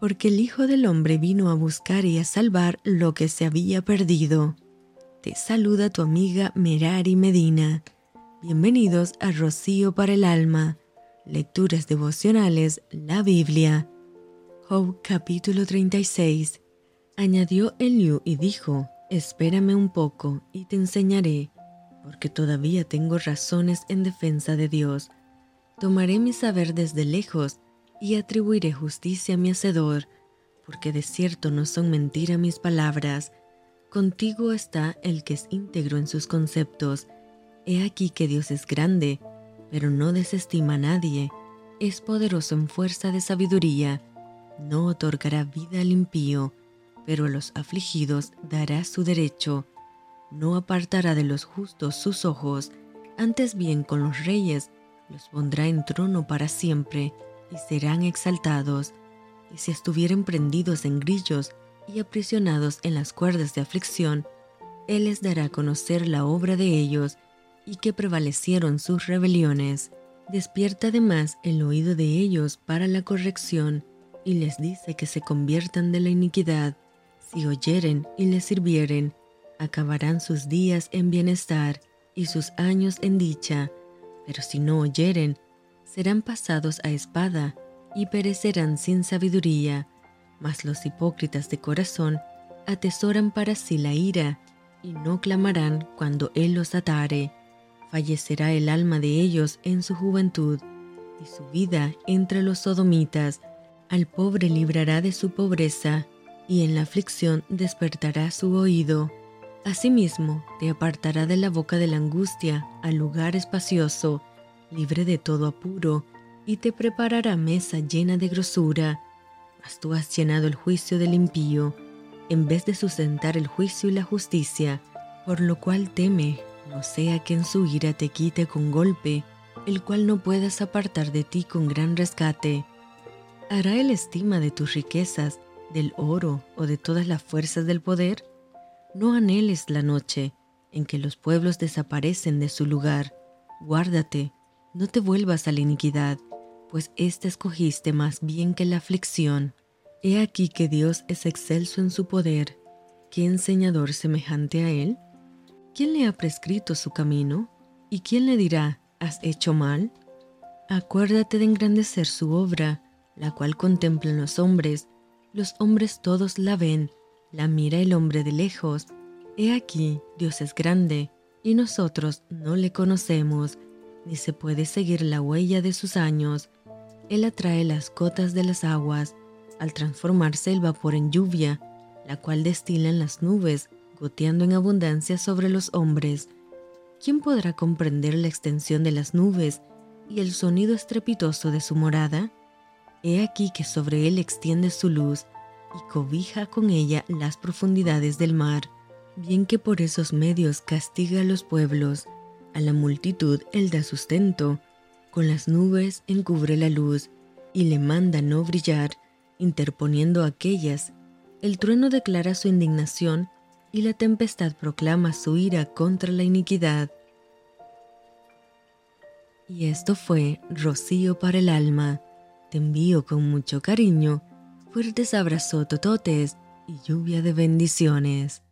porque el Hijo del Hombre vino a buscar y a salvar lo que se había perdido. Te saluda tu amiga Merari Medina. Bienvenidos a Rocío para el Alma, Lecturas Devocionales, la Biblia. Job capítulo 36. Añadió Eliú y dijo, Espérame un poco y te enseñaré, porque todavía tengo razones en defensa de Dios. Tomaré mi saber desde lejos y atribuiré justicia a mi Hacedor, porque de cierto no son mentira mis palabras. Contigo está el que es íntegro en sus conceptos. He aquí que Dios es grande, pero no desestima a nadie. Es poderoso en fuerza de sabiduría. No otorgará vida al impío, pero a los afligidos dará su derecho. No apartará de los justos sus ojos, antes bien con los reyes los pondrá en trono para siempre y serán exaltados, y si estuvieren prendidos en grillos y aprisionados en las cuerdas de aflicción, Él les dará a conocer la obra de ellos y que prevalecieron sus rebeliones. Despierta además el oído de ellos para la corrección y les dice que se conviertan de la iniquidad. Si oyeren y les sirvieren, acabarán sus días en bienestar y sus años en dicha, pero si no oyeren, serán pasados a espada y perecerán sin sabiduría, mas los hipócritas de corazón atesoran para sí la ira y no clamarán cuando Él los atare. Fallecerá el alma de ellos en su juventud y su vida entre los sodomitas. Al pobre librará de su pobreza y en la aflicción despertará su oído. Asimismo, te apartará de la boca de la angustia al lugar espacioso libre de todo apuro, y te preparará mesa llena de grosura. Mas tú has llenado el juicio del impío, en vez de sustentar el juicio y la justicia, por lo cual teme, no sea que en su ira te quite con golpe, el cual no puedas apartar de ti con gran rescate. ¿Hará el estima de tus riquezas, del oro o de todas las fuerzas del poder? No anheles la noche en que los pueblos desaparecen de su lugar. Guárdate, no te vuelvas a la iniquidad, pues ésta escogiste más bien que la aflicción. He aquí que Dios es excelso en su poder. ¿Qué enseñador semejante a Él? ¿Quién le ha prescrito su camino? ¿Y quién le dirá, has hecho mal? Acuérdate de engrandecer su obra, la cual contemplan los hombres. Los hombres todos la ven, la mira el hombre de lejos. He aquí, Dios es grande, y nosotros no le conocemos ni se puede seguir la huella de sus años. Él atrae las cotas de las aguas al transformarse el vapor en lluvia, la cual destilan las nubes, goteando en abundancia sobre los hombres. ¿Quién podrá comprender la extensión de las nubes y el sonido estrepitoso de su morada? He aquí que sobre él extiende su luz y cobija con ella las profundidades del mar, bien que por esos medios castiga a los pueblos a la multitud él da sustento, con las nubes encubre la luz y le manda no brillar, interponiendo aquellas. El trueno declara su indignación y la tempestad proclama su ira contra la iniquidad. Y esto fue Rocío para el alma. Te envío con mucho cariño, fuertes abrazos tototes y lluvia de bendiciones.